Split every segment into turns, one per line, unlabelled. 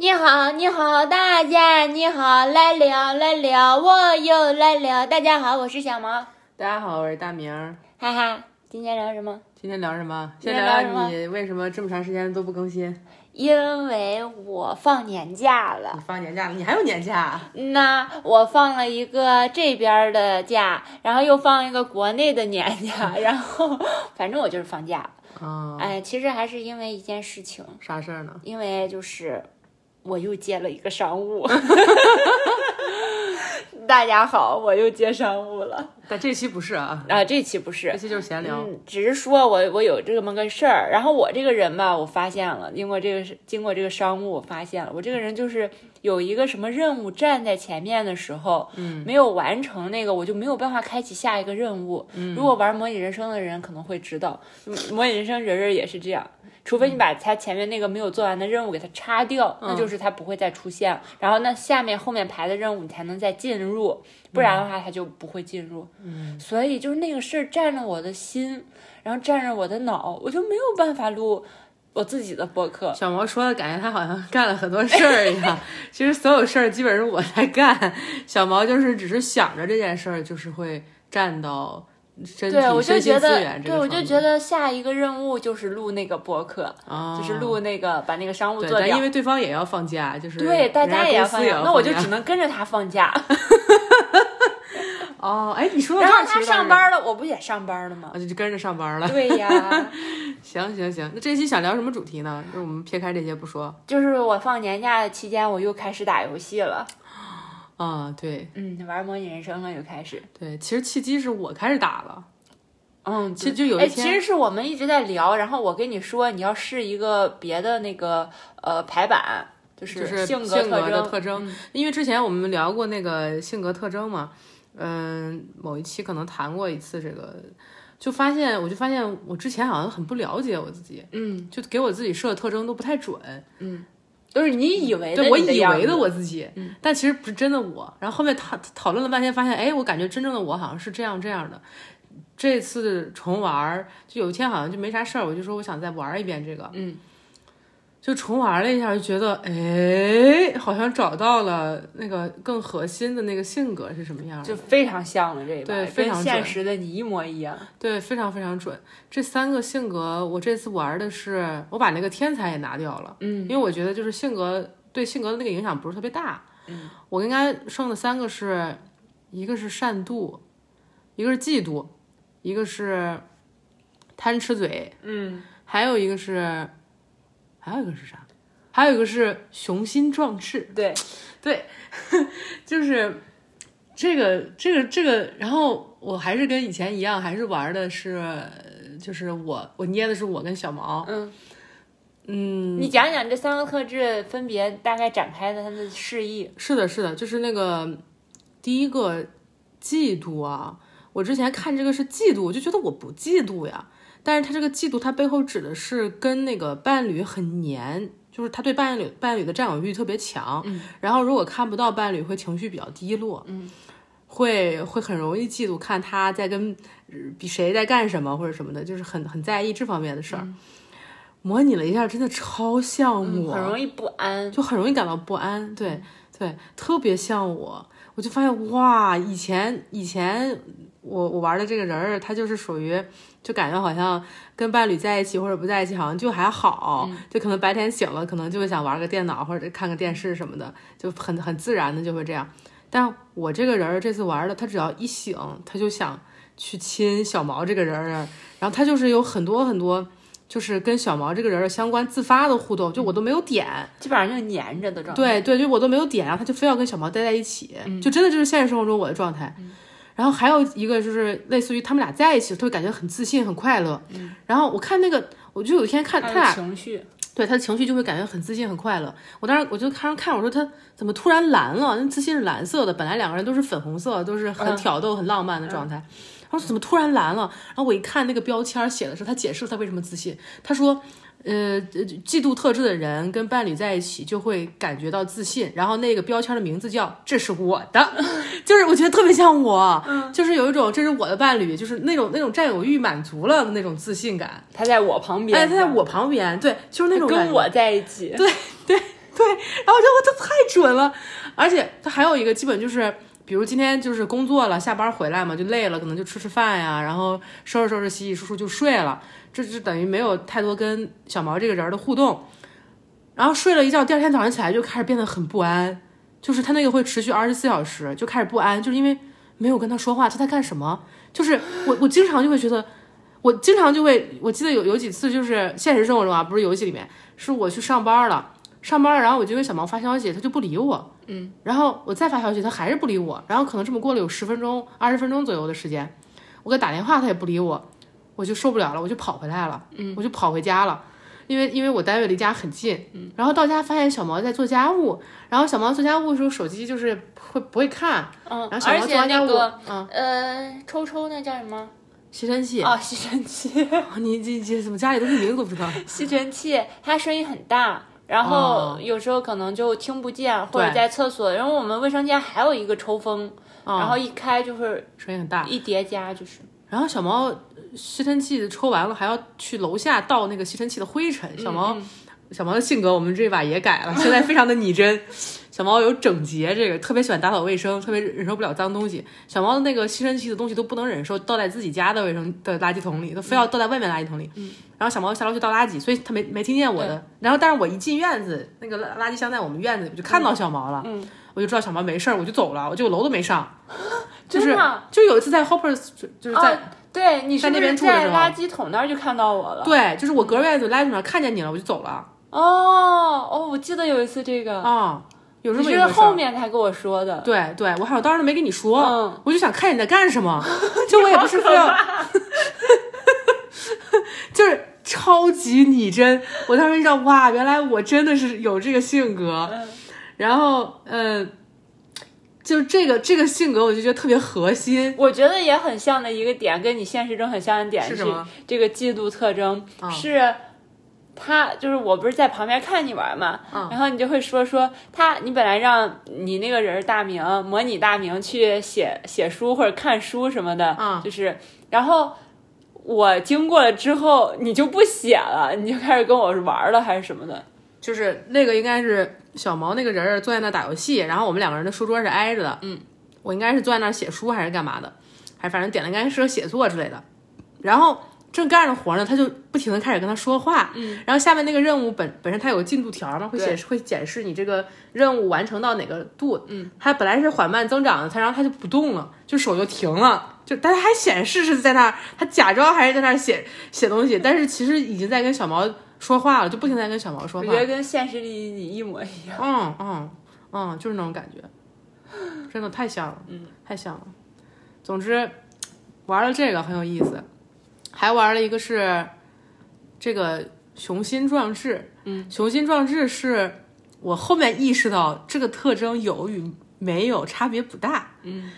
你好，你好，大家你好，来了来了，我又来了。大家好，我是小毛，
大家好，我是大明儿。
哈哈。今天聊什么？
今天聊什么？
今
先聊
天聊
你为什么这么长时间都不更新？
因为我放年假了
你。放年假了，你还有年假？
那我放了一个这边儿的假，然后又放一个国内的年假，然后反正我就是放假。
啊、
哎，其实还是因为一件事情，
啥事儿呢？
因为就是我又接了一个商务。大家好，我又接商务了
但这期不是啊，
啊！这期不是
这，期就是闲聊。
嗯，只是说我我有这么个事儿，然后我这个人吧，我发现了，经过这个是经过这个商务，我发现了我这个人就是有一个什么任务站在前面的时候，
嗯，
没有完成那个，我就没有办法开启下一个任务。
嗯
如果玩模拟人生的人可能会知道，嗯模拟人生人人也是这样。除非你把他前面那个没有做完的任务给他叉掉，那就是他不会再出现。然后那下面后面排的任务你才能再进入，不然的话他就不会进入。
嗯，
所以就是那个事儿占着我的心，然后占着我的脑，我就没有办法录我自己的播客。
小毛说的感觉他好像干了很多事儿一样，其实所有事儿基本是我在干，小毛就是只是想着这件事儿，就是会占到身体、
对，我就
身心
觉得
资源，这
对，我就觉得下一个任务就是录那个播客，
啊，
就是录那个把那个商务，做掉
但因。为对方也要放假，就是
对，大家也要放假那我就只能跟着他放假。
哦，哎，你说到
然后他上班了，我不也上班了吗？
啊，就就跟着上班了。
对呀，
行行行，那这期想聊什么主题呢？就我们撇开这些不说。
就是我放年假的期间，我又开始打游戏了。
啊，对
嗯，玩模拟人生了，又开始。
对，其实契机是我开始打了，
嗯，
其实就有
哎，
一天，
其实是我们一直在聊，然后我跟你说你要试一个别的那个呃排版，就
就是
性
性格。特征，因为之前我们聊过那个性格特征嘛，嗯，某一期可能谈过一次这个，就发现我就发现我之前好像很不了解我自己，
嗯，
就给我自己设的特征都不太准，嗯。
都是你以为的
对我以为的我自己，但其实不是真的我。然后后面讨讨论了半天，发现哎，我感觉真正的我好像是这样这样的。这次重玩儿，就有一天好像就没啥事儿，我就说我想再玩一遍这个，
嗯，
就重玩了一下，就觉得哎，好像找到了那个更核心的那个性格是什么样的，
就非常像了这一把，
对非常
跟现实的你一模一样。
对，非常非常准。这三个性格，我这次玩的是，我把那个天才也拿掉了，
嗯，
因为我觉得就是性格对性格的那个影响不是特别大。嗯，我应该剩的三个是，一个是善妒，一个是嫉妒，一个是贪吃嘴，
嗯，
还有一个是，还有一个是啥？还有一个是雄心壮志。
对，对
就是这个这个这个，然后我还是跟以前一样，还是玩的是，就是我我捏的是我跟小毛，
嗯
嗯，
你讲讲这三个特质分别大概展开的它的示意。
是的，是的，就是那个第一个嫉妒啊，我之前看这个是嫉妒，我就觉得我不嫉妒呀，但是他这个嫉妒，他背后指的是跟那个伴侣很黏。就是他对伴侣伴侣的占有欲特别强，
嗯
然后如果看不到伴侣，会情绪比较低落，
嗯，
会会很容易嫉妒，看他在跟呃比谁在干什么或者什么的，就是很很在意这方面的事儿。模拟了一下，真的超像我，
嗯很容易不安。
就很容易感到不安。对对，特别像我，我就发现哇，以前以前我我玩的这个人儿，他就是属于就感觉好像跟伴侣在一起或者不在一起，好像就还好，就可能白天醒了，可能就会想玩个电脑或者看个电视什么的，就很很自然的就会这样。但我这个人儿这次玩的，他只要一醒，他就想去亲小毛这个人儿，然后他就是有很多很多。就是跟小毛这个人儿相关自发的互动，就我都没有点，
基本上就粘着的状态。
对对，就我都没有点，然后他就非要跟小毛待在一起，就真的就是现实生活中我的状态。然后还有一个就是类似于他们俩在一起，他会感觉很自信、很快乐。然后我看那个，我就有一天看他俩，
情绪。
对他的情绪就会感觉很自信、很快乐。我当时我就看看，我说他怎么突然蓝了？那自信是蓝色的，本来两个人都是粉红色，都是很挑逗、很浪漫的状态。然后怎么突然蓝了？然后我一看那个标签写的是他解释他为什么自信，他说。呃，嫉妒特质的人跟伴侣在一起就会感觉到自信，然后那个标签的名字叫“这是我的”，就是我觉得特别像我，就是有一种这是我的伴侣，就是那种那种占有欲满足了的那种自信感。
他在我旁边，
哎，他在我旁边，对，就是那种
跟我在一起。
对对对，然后准了。而且他还有一个基本就是，比如今天就是工作了，下班回来嘛，就累了，可能就吃吃饭呀，然后收拾收拾、洗洗漱漱就睡了，这就等于没有太多跟小毛这个人的互动。然后睡了一觉，第二天早上起来就开始变得很不安，就是他那个会持续二十四小时，就开始不安，就是因为没有跟他说话，他在干什么？就是我我经常就会觉得，我经常就会，我记得有有几次就是现实生活中啊，不是游戏里面，是我去上班了，上班，然后我就给小毛发消息，他就不理我，嗯，然后我再发消息，他还是不理我，然后可能这么过了有十分钟、二十分钟左右的时间，我给他打电话他也不理我，我就受不了了，我就跑回来了，嗯，我就跑回家了。因为因为我单位离家很近，嗯，然后到家发现小毛在做家务，然后小毛做家务的时候手机就是会不会看，
嗯，
然后小毛
而且
做完家务，
那个
嗯，
呃，抽抽那叫什么？
吸尘器，
哦，吸尘器，
你你你怎么家里都是名字都不知道？
吸尘器，它声音很大。然后有时候可能就听不见，或者在厕所。然后我们卫生间还有一个抽风，
嗯
然后一开就是
声音很大。
一叠加，就是
然后小毛吸尘器抽完了，还要去楼下倒那个吸尘器的灰尘。小毛，小毛的性格我们这把也改了，现在非常的拟真。小猫有整洁，这个特别喜欢打扫卫生，特别忍受不了脏东西。小猫的那个吸尘器的东西都不能忍受倒在自己家的卫生的垃圾桶里，都非要倒在外面垃圾桶里。然后小猫下楼去倒垃圾，所以它没没听见我的。然后但是我一进院子，那个垃垃圾箱在我们院子里，我就看到小毛了。嗯，我就知道小毛没事儿，我就走了，我就楼都没上。就是就有一次在 Hoppers，就是在、
哦，对你是
在那边住的
垃圾桶那儿就看到我了？
对，就是我隔院子垃圾桶上看见你了，我就走了。
哦哦，我记得有一次这个，
啊、有这
你是后面才跟我说的。
对对，我好像当时没跟你说，
嗯
我就想看你在干什么，就我也不是非要，就是超级拟真。我当时知道，哇，原来我真的是有这个性格。
嗯
然后，嗯、就这个这个性格，我就觉得特别核心。
我觉得也很像的一个点，跟你现实中很像的点
是什么
这个嫉妒特征、
啊
是。他就是我不是在旁边看你玩嘛，
嗯
然后你就会说说他，你本来让你那个人大名模拟大名去写写书或者看书什么的，
嗯
就是然后我经过了之后你就不写了，你就开始跟我玩了还是什么的，
就是那个应该是小毛那个人坐在那打游戏，然后我们两个人的书桌是挨着的。嗯，我应该是坐在那写书还是干嘛的，还反正点了应该是写作之类的。然后正干着活呢，他就不停的开始跟他说话。嗯，然后下面那个任务本本身它有个进度条嘛，会显示会显示你这个任务完成到哪个度。嗯，它本来是缓慢增长的，它然后它就不动了，就手就停了。就但它还显示是在那儿，他假装还是在那儿写写东西，但是其实已经在跟小毛说话了，就不停在跟小毛说话。
我觉得跟现实里你一模一样。
嗯嗯嗯，就是那种感觉，真的太像了，嗯，太像了。总之，玩了这个很有意思，还玩了一个是这个雄心壮志。嗯，雄心壮志是我后面意识到这个特征有与没有差别不大。嗯。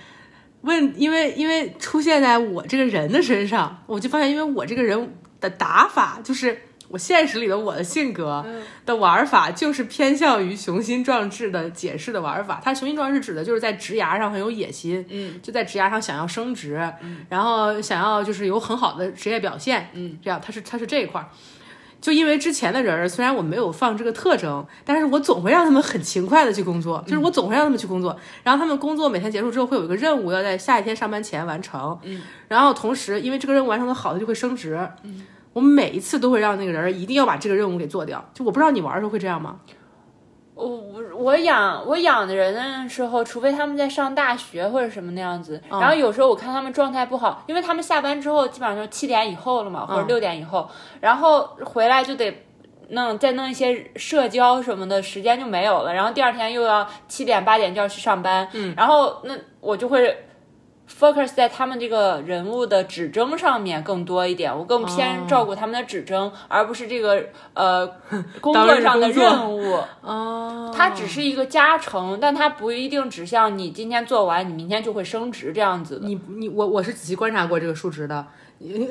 问，因为因为出现在我这个人的身上，我就发现，因为我这个人的打法就是我现实里的我的性格的玩法，就是偏向于雄心壮志的解释的玩法。它雄心壮志指的就是在职涯上很有野心，嗯，就在职涯上想要升职，嗯，然后想要就是有很好的职业表现，嗯，这样它是它是这一块儿。就因为之前的人儿，虽然我没有放这个特征，但是我总会让他们很勤快的去工作，就是我总会让他们去工作。然后他们工作每天结束之后会有一个任务要在下一天上班前完成，嗯，然后同时因为这个任务完成的好，他就会升职，嗯，我们每一次都会让那个人儿一定要把这个任务给做掉。就我不知道你玩的时候会这样吗？
我我我养我养的人的时候，除非他们在上大学或者什么那样子，然后有时候我看他们状态不好，因为他们下班之后基本上就七点以后了嘛，或者六点以后，然后回来就得弄再弄一些社交什么的，时间就没有了，然后第二天又要七点八点就要去上班，嗯，然后那我就会。Focus 在他们这个人物的指征上面更多一点，我更偏照顾他们的指征，而不是这个呃工作上的任务。
哦，
它只是一个加成，但它不一定指向你今天做完，你明天就会升职这样子的。
你你我我是仔细观察过这个数值的，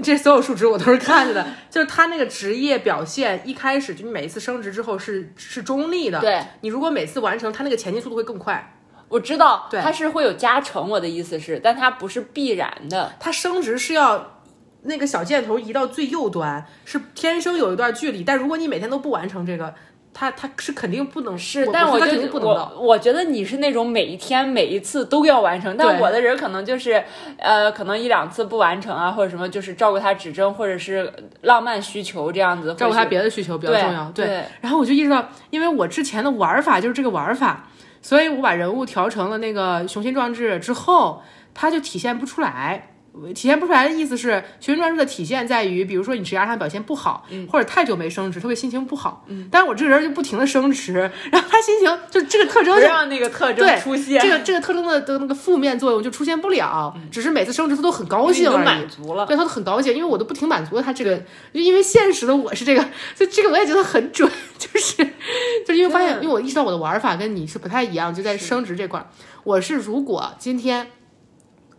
这所有数值我都是看着的，就是他那个职业表现一开始就你每一次升职之后是是中立的，
对
你如果每次完成，他那个前进速度会更快。
我知道，
对
它是会有加成，我的意思是，但它不是必然的。
它升职是要那个小箭头移到最右端，是天生有一段距离，但如果你每天都不完成这个，他他是肯定不能
是，
我我觉得他
但我就
肯定不能。
我我觉得你是那种每一天每一次都要完成，但我的人可能就是呃，可能一两次不完成啊，或者什么，就是照顾他指针或者是浪漫需求这样子，
照顾他别的需求比较重要，
对
然后我就意识到，因为我之前的玩法就是这个玩法，所以我把人物调成了那个雄心壮志之后，它就体现不出来。体现不出来的意思是，学生专注的体现在于，比如说你职业上表现不好，或者太久没升职，特别心情不好。嗯，但是我这个人就不停的升职，然后他心情就这个特征就
不让那个特征
对
出现，
这个这个特征的的那个负面作用就出现不了，只是每次升职他都很高兴而已。
满足了。
对他都很高兴，因为我都不停满足他这个，就因为现实的我是这个，就这个我也觉得很准，就是就是因为发现，因为我意识到我的玩法跟你是不太一样，就在升职这块儿，我是如果今天。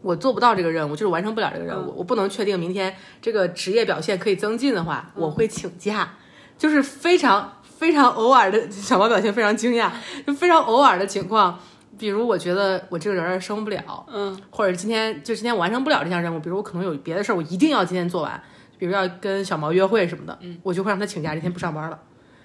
我做不到这个任务，就是完成不了这个任务，我不能确定明天这个职业表现可以增进的话，我会请假，就是非常非常偶尔的小毛表现非常惊讶，就非常偶尔的情况，比如我觉得我这个人儿升不了，
嗯，
或者今天就今天完成不了这项任务，比如我可能有别的事儿，我一定要今天做完，比如要跟小毛约会什么的，嗯，我就会让他请假，这天不上班了，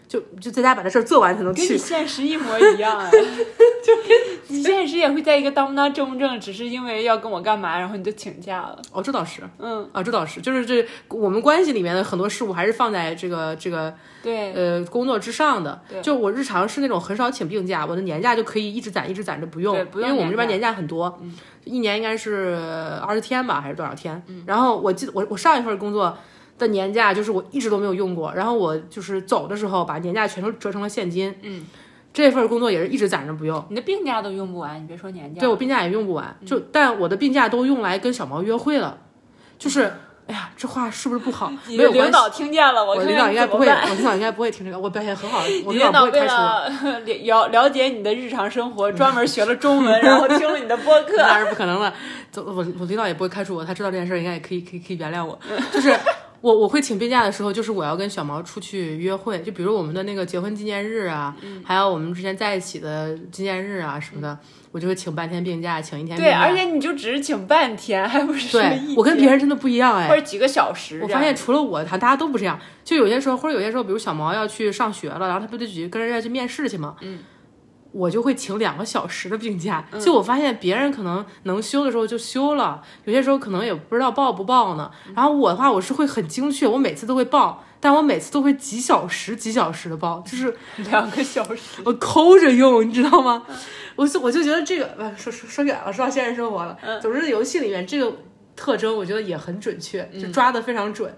就就在家把这事儿做完才能去
跟你。现实一模一样哎，就跟 你现实也会在一个当不当正不正，只是因为要跟我干嘛，然后你就请假了。
哦，这倒是，
嗯，
啊，这倒是，就是这我们关系里面的很多事物还是放在这个这个
对，
呃工作之上的
对。
就我日常是那种很少请病假，我的年假就可以一直攒一直攒着不用，
对不用
因为我们这边
年
年假很多，一年应该是二十天吧，还是多少天？然后我记得我我上一份工作。的年假就是我一直都没有用过，然后我就是走的时候把年假全都折成了现金。
嗯，
这份工作也是一直攒着不用，
你的病假都用不完，你别说年假。
对我病假也用不完，就但我的病假都用来跟小毛约会了，就是哎呀，这话是不是不好？没有
领导听见了，我
我领导应该不会，我领导应该不会听这个。我表现很好，我
你
领导
领导为
不会开除。
了了了解你的日常生活，专门学了中文，然后听了你的播客。
那是不可能的，走我我领导也不会开除我，他知道这件事儿应该也可以可以可以原谅我。就是我我会请病假的时候，就是我要跟小毛出去约会，就比如我们的那个结婚纪念日啊，还有我们之前在一起的纪念日啊什么的，我就会请半天病假，请一天病
对，
假。
而且你就只是请半天，还不是说
对
一
我跟别人真的不一样哎，
或者几个小时。
我发现除了我，他大家都不这样。就有些时候，或者有些时候，比如小毛要去上学了，然后他不得去跟人家去面试去吗？嗯，我就会请两个小时的病假。就我发现别人可能能休的时候就休了，有些时候可能也不知道报不报呢。然后我的话，我是会很精确，我每次都会报，但我每次都会几小时几小时的报，就是
两个小时，
我抠着用，你知道吗？我就我就觉得这个，呃说说说远了，说到现实生活了。总之，游戏里面这个特征，我觉得也很准确，就抓的非常准。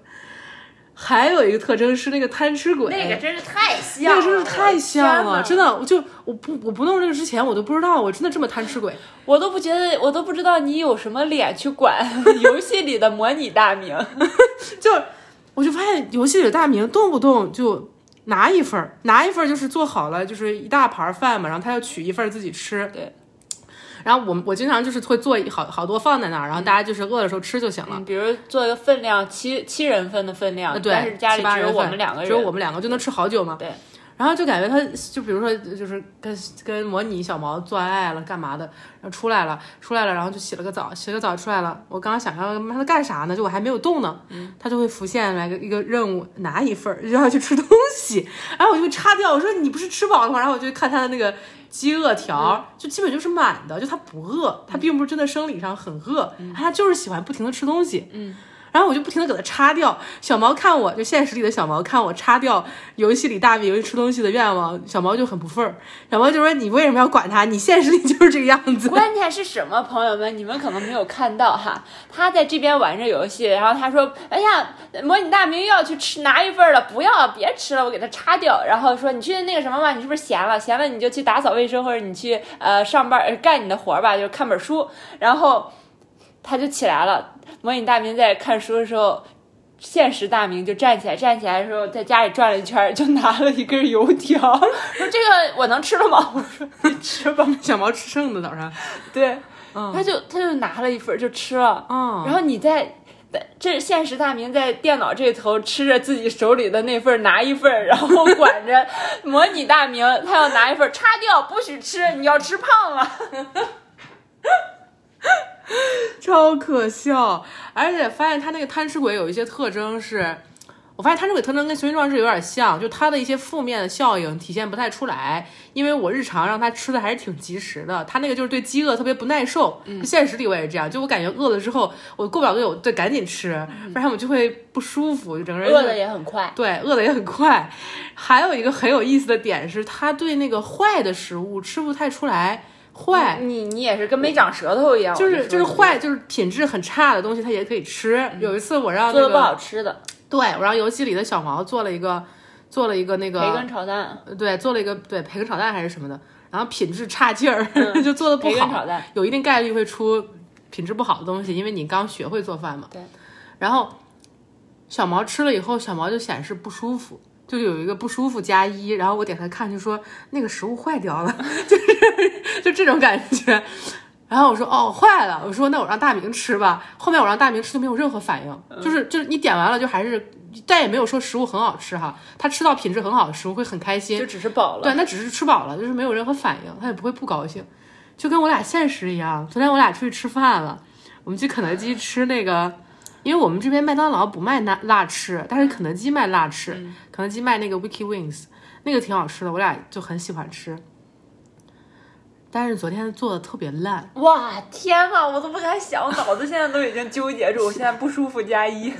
还有一个特征是那个贪吃鬼，
那个真是太像了，
那个真是太像了，真
的，
我就我不我不弄这个之前，我都不知道我真的这么贪吃鬼。
我都不觉得，我都不知道你有什么脸去管 游戏里的模拟大名。
就我就发现游戏里的大名动不动就拿一份儿，拿一份儿就是做好了，就是一大盘饭嘛，然后他要取一份儿自己吃。
对。
然后我我经常就是会做好好多放在那儿，然后大家就是饿的时候吃就行了。
嗯，比如做一个分量七七人份的分量，
呃对，
但是家里只有我们两个人，
只有我们两个就能吃好久嘛。
对。
然后就感觉他就比如说就是跟跟模拟小毛做爱了干嘛的，然后出来了出来了，然后就洗了个澡，洗了个澡出来了。我刚刚想要让他干啥呢？就我还没有动呢，他就会浮现来个一个任务，拿一份儿就要去吃东西，然后我就会擦掉，我说你不是吃饱了吗？然后我就看他的那个饥饿条，就基本就是满的，就他不饿，他并不是真的生理上很饿，他就是喜欢不停的吃东西，嗯。然后我就不停的给他擦掉，小毛看我就现实里的小毛看我擦掉游戏里大明吃东西的愿望，小毛就很不忿儿，小毛就说你为什么要管他？你现实里就是这个样子。
关键是什么，朋友们，你们可能没有看到哈，他在这边玩着游戏，然后他说：“哎呀，模拟大明又要去吃拿一份了，不要，别吃了，我给他擦掉。”然后说：“你去那个什么吧，你是不是闲了？闲了你就去打扫卫生，或者你去呃上班干你的活儿吧，就看本书。”然后他就起来了，模拟大明在看书的时候。现实大明就站起来，站起来的时候在家里转了一圈，就拿了一根油条，说：“这个我能吃了吗？”我说：“你吃吧。”
小毛吃剩的早上，
对，
嗯
他就他就拿了一份就吃了，
嗯
然后你在。这现实大明在电脑这头吃着自己手里的那份拿一份，然后管着模拟大明，他要拿一份叉掉，不许吃，你要吃胖了。
超可笑，而且发现他那个贪吃鬼有一些特征是，我发现贪吃鬼特征跟雄心壮志有点像，就他的一些负面的效应体现不太出来，因为我日常让他吃的还是挺及时的，他那个就是对饥饿特别不耐受。现实里我也是这样，就我感觉饿了之后，我过不了多久，对，赶紧吃，不然我就会不舒服，就整个人
饿的也很快。
对，饿的也很快。还有一个很有意思的点是，他对那个坏的食物吃不太出来。坏，
你你也是跟没长舌头一样，
就是就是坏，就是品质很差的东西，它也可以吃。有一次我让
做的不好，吃的
对我让游戏里的小毛做了一个做了一个那个
培根炒蛋，
对，做了一个对培根炒蛋还是什么的，然后品质差劲儿，就做的不好，
培根炒蛋，
有一定概率会出品质不好的东西，因为你刚学会做饭嘛。
对。
然后小毛吃了以后，小毛就显示不舒服，就有一个不舒服加一，然后我点开看就说那个食物坏掉了，就是就这种感觉。然后我说哦坏了，我说那我让大明吃吧。后面我让大明吃就没有任何反应，就是就是你点完了就还是，但也没有说食物很好吃哈。他吃到品质很好的食物会很开心，
就只是饱了。
对，那只是吃饱了，就是没有任何反应，他也不会不高兴，就跟我俩现实一样。昨天我俩出去吃饭了，我们去肯德基吃那个，因为我们这边麦当劳不卖辣辣翅，但是肯德基卖辣翅，肯德基卖那个 Wiki Wings，那个挺好吃的，我俩就很喜欢吃。但是昨天做的特别烂，
哇天呐，我都不敢想，我脑子现在都已经纠结住，我现在不舒服加一。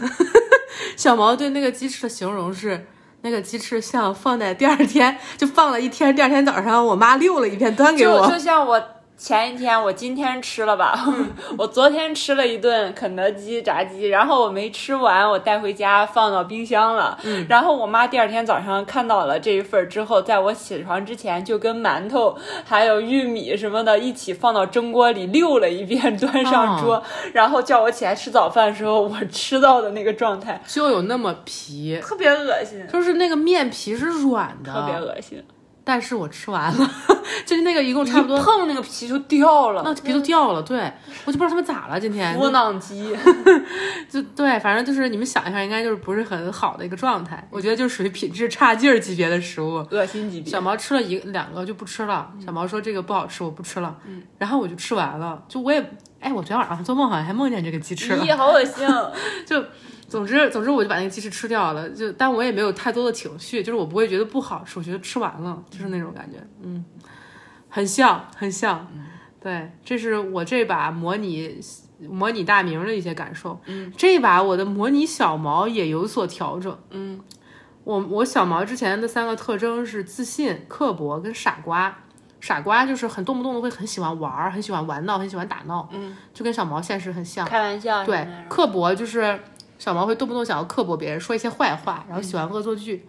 小毛对那个鸡翅的形容是。那个鸡翅像放在第二天就放了一天，第二天早上我妈溜了一遍端给
就
我。
就像我前一天，我今天吃了吧，我昨天吃了一顿肯德基炸鸡，然后我没吃完，我带回家放到冰箱了。
嗯。
然后我妈第二天早上看到了这一份儿之后，在我起床之前就跟馒头还有玉米什么的一起放到蒸锅里溜了一遍，端上桌，然后叫我起来吃早饭的时候，我吃到的那个状态
就有那么皮，
特别恶心，
就是那个面皮是软的，
特别恶心，
但是我吃完了，就是那个一共差不多，
碰那个皮就掉了，
那皮都掉了。对，我就不知道他们咋了，今天
窝囊鸡。
就对，反正就是你们想一下，应该就是不是很好的一个状态。我觉得就属于品质差劲儿级别的食物。
恶心级别。
小毛吃了一两个就不吃了，小毛说这个不好吃，我不吃了。嗯，然后我就吃完了，就我也，哎，我昨天晚上做梦好像还梦见这个鸡翅了。
咦，好恶心！
就总之总之我就把那个鸡翅吃掉了，就但我也没有太多的情绪，就是我不会觉得不好吃，我觉得吃完了就是那种感觉，嗯，很像很像，对，这是我这把模拟模拟大名的一些感受，嗯，这一把我的模拟小毛也有所调整，嗯，我我小毛之前的三个特征是自信、刻薄跟傻瓜。傻瓜就是很动不动的会很喜欢玩儿，很喜欢玩闹，很喜欢打闹，嗯，就跟小毛现实很像。
开玩笑。
对，刻薄就是小毛会动不动想要刻薄别人，说一些坏话，然后喜欢恶作剧。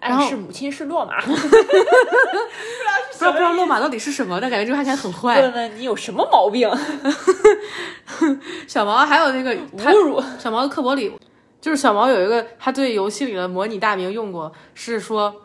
然后
是母亲是落马。
不知道不知道落马到底是什么，但感觉这个看起来很坏。
问问你有什么毛病？
小毛还有那个
侮辱。
小毛的刻薄里，就是小毛有一个他对游戏里的模拟大名用过，是说。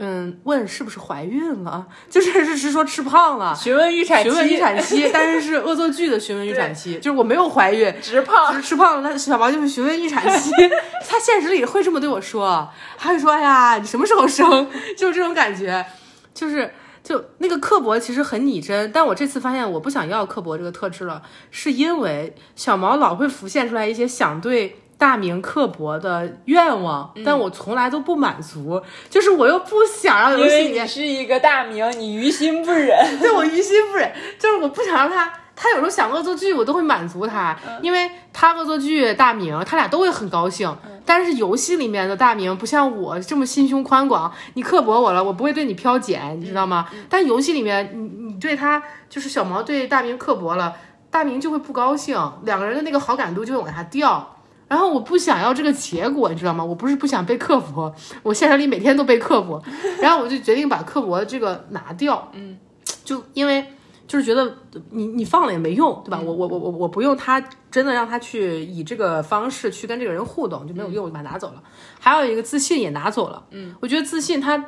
嗯，问是不是怀孕了？就是是是说吃胖了，
询问预产期。
询问预产期，但是是恶作剧的询问预产期，就是我没有怀孕，
只是胖，
只是吃胖了。那小毛就是询问预产期，他现实里会这么对我说，他会说：“哎呀，你什么时候生？”就是这种感觉，就是就那个刻薄其实很拟真，但我这次发现我不想要刻薄这个特质了，是因为小毛老会浮现出来一些想对。大明刻薄的愿望，但我从来都不满足，就是我又不想让游戏里面
是一个大明，你于心不忍。
对我于心不忍，就是我不想让他，他有时候想恶作剧，我都会满足他，因为他恶作剧大明，他俩都会很高兴。但是游戏里面的大明不像我这么心胸宽广，你刻薄我了，我不会对你飘减，你知道吗？但游戏里面，你你对他就是小毛对大明刻薄了，大明就会不高兴，两个人的那个好感度就会往下掉。然后我不想要这个结果，你知道吗？我不是不想被刻薄，我现实里每天都被刻薄，然后我就决定把刻薄这个拿掉。嗯，就因为就是觉得你你放了也没用，对吧？我我我我我不用他真的让他去以这个方式去跟这个人互动就没有用，我就把它拿走了。还有一个自信也拿走了。嗯，我觉得自信它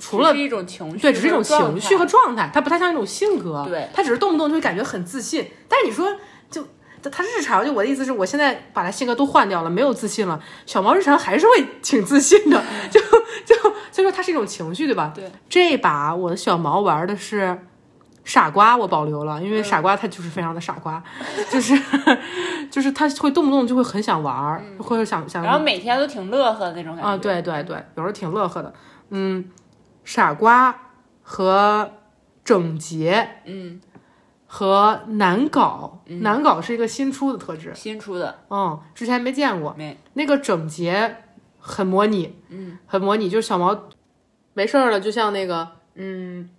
除了
只是一种情绪，
对，只是一种情绪和状态，它不太像一种性格。
对，
它只是动不动就会感觉很自信。但是你说就。他日常就我的意思是我现在把他性格都换掉了，没有自信了。小毛日常还是会挺自信的，就就所以说它是一种情绪，对吧？
对。
这把我的小毛玩的是傻瓜我保留了，因为傻瓜他就是非常的傻瓜，就是 就是他会动不动就会很想玩儿，或者想想
然后每天都挺乐呵的那种感觉。
啊，对对对，有时候挺乐呵的。嗯，傻瓜和整洁
嗯，
和难搞，难搞是一个新出的特质，
新出的。
嗯，之前没见过。
没。
那个整洁很模拟，
嗯，
很模拟，就是小毛没事儿了，就像那个，嗯，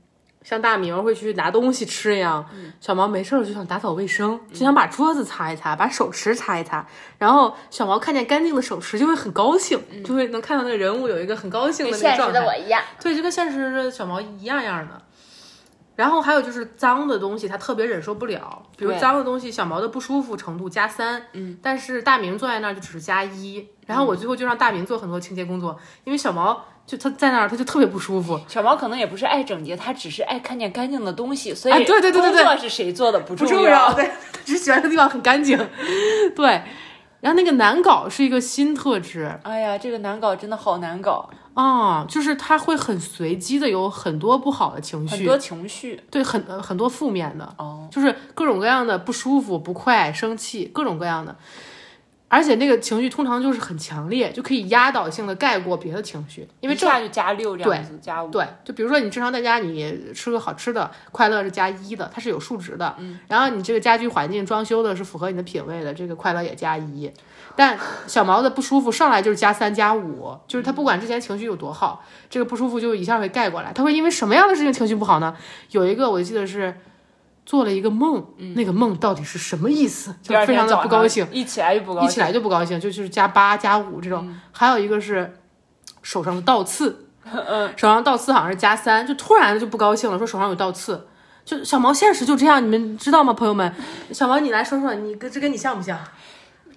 像大明会去拿东西吃一样，小毛没事儿了就想打扫卫生，就想把桌子擦一擦，把手池擦一擦，然后小毛看见干净的手池就会很高兴，就会能看到那个人物有一个很高兴的那个状态。
的我一样。
对，就跟现实的小毛一样样的。然后还有就是脏的东西，他特别忍受不了，比如脏的东西，小毛的不舒服程度加三，嗯，但是大明坐在那儿就只是加一。然后我最后就让大明做很多清洁工作，因为小毛就他在那儿他就特别不舒服，
小毛可能也不是爱整洁，他只是爱看见干净的东西，所以
哎对对对对对
工作是谁做的不
不
重
重要，对，只喜欢这个地方很干净，对。然后那个难搞是一个新特质
哎呀，这个难搞真的好难搞，
啊、就是他会很随机的有很多不好的情绪，
很多情绪。
对，很呃很多负面的，
哦，
就是各种各样的不舒服、不快、生气，各种各样的。而且那个情绪通常就是很强烈，就可以压倒性的盖过别的情绪，因为
一
正
下就加六这样子，加五。
对，就比如说你正常在家你吃个好吃的，快乐是加一的，它是有数值的。嗯，然后你这个家居环境装修的是符合你的品味的，这个快乐也加一。但小毛的不舒服上来就是加三加五，就是他不管之前情绪有多好，这个不舒服就一下会盖过来。他会因为什么样的事情情绪不好呢？有一个我记得是做了一个梦，那个梦到底是什么意思？就非常的不高兴。
一起来就不高兴。
一起来就不高兴，就就是加八加五这种。还有一个是手上的倒刺，手上倒刺好像是加三，就突然就不高兴了，说手上有倒刺。就小毛现实就这样，你们知道吗，朋友们？小毛，你来说说，你跟这跟你像不像？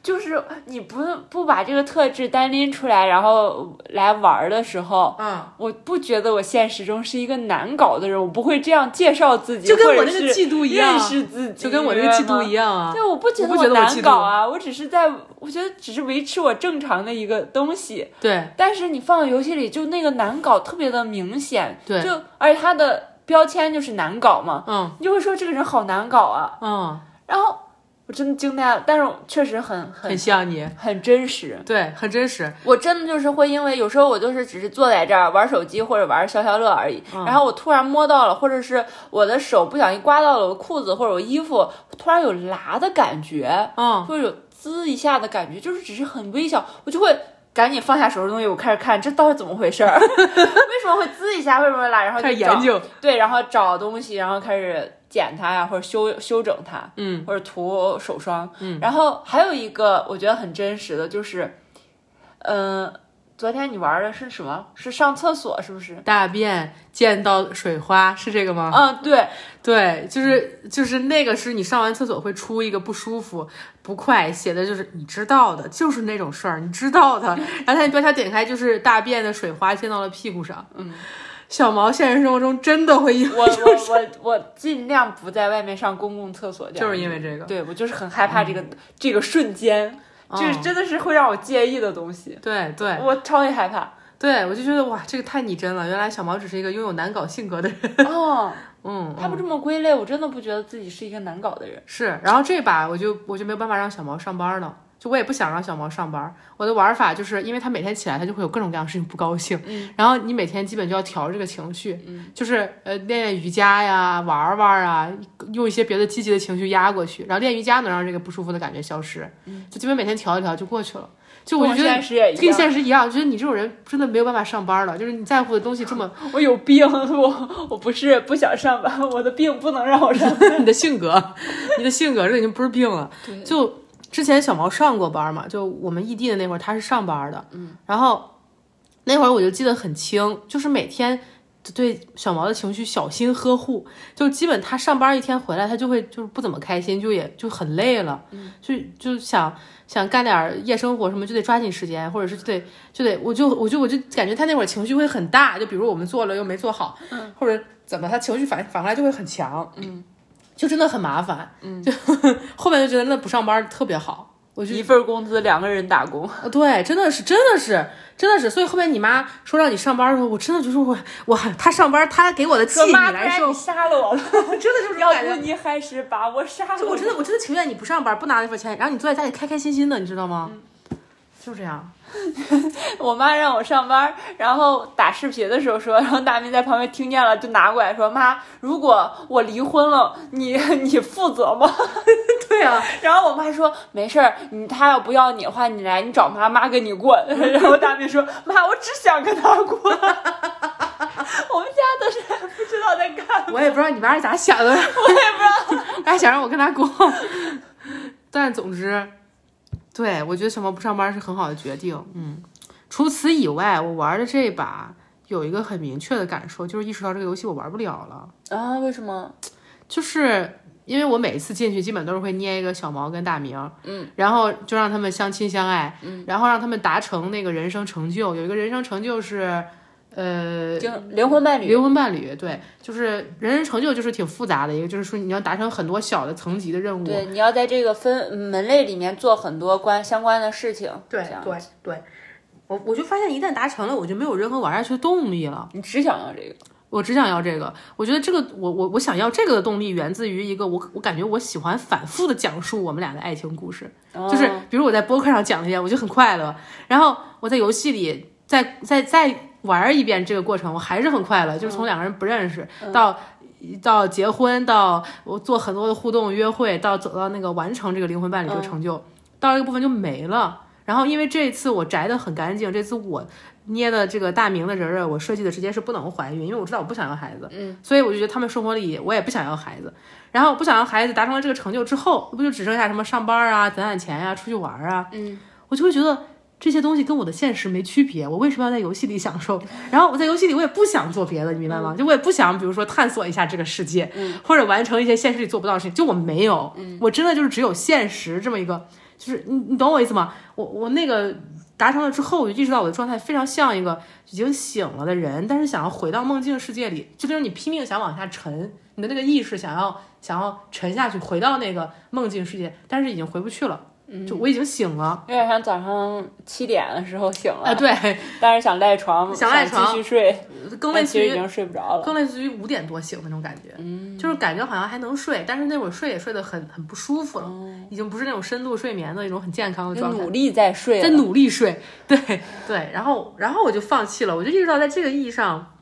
就是你不不把这个特质单拎出来，然后来玩儿的时候，
嗯，
我不觉得我现实中是一个难搞的人，我不会这样介绍自己，
就跟我那个嫉妒一样
认识自己，
就跟我那个嫉妒一
样。
啊。
对，我不觉
得我
难搞啊，我只是在，我觉得只是维持我正常的一个东西。
对
但是你放到游戏里，就那个难搞特别的明显，
对
就而且他的标签就是难搞嘛，
嗯
你就会说这个人好难搞啊。
嗯，
然后我真的惊呆了，但是确实很很
很像你，
很真实。
对，很真实。
我真的就是会因为有时候我就是只是坐在这儿玩手机或者玩消消乐而已，
嗯
然后我突然摸到了，或者是我的手不小心刮到了我裤子或者我衣服，突然有剌的感觉，
嗯，
会有滋一下的感觉，就是只是很微小，我就会。赶紧放下手中的东西，我开始看这到底怎么回事儿？为什么会滋一下？为什么会拉？然后
研究。
对，然后找东西，然后开始剪它呀，或者修修整它，
嗯，
或者涂手霜，嗯，然后还有一个我觉得很真实的就是，嗯、昨天你玩的是什么？是上厕所是不是？
大便溅到水花是这个吗？
嗯，对，
对，就是就是那个是你上完厕所会出一个不舒服、不快，写的就是你知道的，就是那种事儿，你知道的。然后它的标签点开就是大便的水花溅到了屁股上。嗯，小毛现实生活中真的会因为
我我我我尽量不在外面上公共厕所，
就是因为这个，
对我就是很害怕这个、这个瞬间，这
嗯
真的是会让我介意的东西，
对对
我超级害怕。
对，我就觉得哇，这个太拟真了。原来小毛只是一个拥有难搞性格的人。
哦，
嗯，
他不这么归类，我真的不觉得自己是一个难搞的人。
是，然后这把我就我就没有办法让小毛上班了，就我也不想让小毛上班。我的玩法就是因为他每天起来他就会有各种各样的事情不高兴，
嗯，
然后你每天基本就要调这个情绪，嗯，就是呃练练瑜伽呀，玩玩啊，用一些别的积极的情绪压过去，然后练瑜伽能让这个不舒服的感觉消失，嗯，就基本每天调一调就过去了。就我就觉得
跟现实一
跟
样，
觉得你这种人真的没有办法上班了，就是你在乎的东西这么
我有病，我我不是不想上班，我的病不能让我上班。
你的性格，你的性格这已经不是病了。
对
就之前小毛上过班嘛，就我们异地的那会儿他是上班的，嗯，然后那会儿我就记得很清，就是每天对小毛的情绪小心呵护，就基本他上班一天回来，他就会就是不怎么开心，就也就很累了，嗯，就就想想干点夜生活什么，就得抓紧时间，或者是就得就得，我就我就我就感觉他那会儿情绪会很大，就比如我们做了又没做好，嗯，或者怎么，他情绪反反过来就会很强，嗯，就真的很麻烦，嗯，就 后面就觉得那不上班特别好。我就
一份工资两个人打工，
呃对，真的是，真的是，真的是。所以后面你妈说让你上班的时候，我真的就是我我 她上班，她给我的气你来受
然你，杀了我了，
真的就是
要不你还是把我杀了。
就我真的，我真的情愿你不上班，不拿那份钱，然后你坐在家里开开心心的，你知道吗？就这样。
我妈让我上班，然后打视频的时候说，然后大明在旁边听见了，就拿过来说：“妈，如果我离婚了，你你负责吗
对啊，？”
然后我妈说：“没事儿，你他要不要你的话，你来，你找妈妈跟你过。”然后大明说：“妈，我只想跟他过。”我们家都是不知道在干嘛，
我也不知道你妈是咋想的，
我也不知道。
还想让我跟他过。但总之，对我觉得小毛不上班是很好的决定。嗯，除此以外，我玩的这一把有一个很明确的感受，就是意识到这个游戏我玩不了了。
啊？为什么？
就是因为我每一次进去，基本都是会捏一个小毛跟大明，
嗯，
然后就让他们相亲相爱，嗯，然后让他们达成那个人生成就。有一个人生成就是，呃，
灵灵魂伴侣
灵魂伴侣，对，就是人人成就就是挺复杂的一个，就是说你要达成很多小的层级的任务。
对，你要在这个分门类里面做很多关相关的事情。
对对对，我我就发现一旦达成了，我就没有任何玩下去的动力了。
你只想要这个。
我只想要这个，我觉得这个我我我想要这个的动力源自于一个我我感觉我喜欢反复的讲述我们俩的爱情故事，就是比如我在播客上讲一遍，我就很快乐，然后我在游戏里再再再玩一遍这个过程，我还是很快乐，就是从两个人不认识到。到结婚，到我做很多的互动约会，到走到那个完成这个灵魂伴侣这个成就，到这个部分就没了。然后因为这一次我摘的很干净，这次我捏的这个大明的人儿，我设计的直接是不能怀孕，因为我知道我不想要孩子，嗯，所以我就觉得他们生活里我也不想要孩子。然后不想要孩子，达成了这个成就之后，不就只剩下什么上班啊、攒攒钱呀、出去玩啊，嗯，我就会觉得。这些东西跟我的现实没区别，我为什么要在游戏里享受？然后我在游戏里我也不想做别的，你明白吗？就我也不想，比如说探索一下这个世界，或者完成一些现实里做不到的事情，就我没有，我真的就是只有现实这么一个，就是你你懂我意思吗？我我那个达成了之后，我就意识到我的状态非常像一个已经醒了的人，但是想要回到梦境世界里，就就是你拼命想往下沉，你的那个意识想要想要沉下去，回到那个梦境世界，但是已经回不去了。就我已经醒了，
有点像早上七点的时候醒了，
啊，对，
但是想赖床，
想赖床
继续睡，
更类似于
已经睡不着了。
更类似于五点多醒那种感觉，嗯。就是感觉好像还能睡，但是那会儿睡也睡得很很不舒服了，已经不是那种深度睡眠的那种很健康的状态。
努力在睡
在，努力睡，对对，然后然后我就放弃了，我就意识到在这个意义上，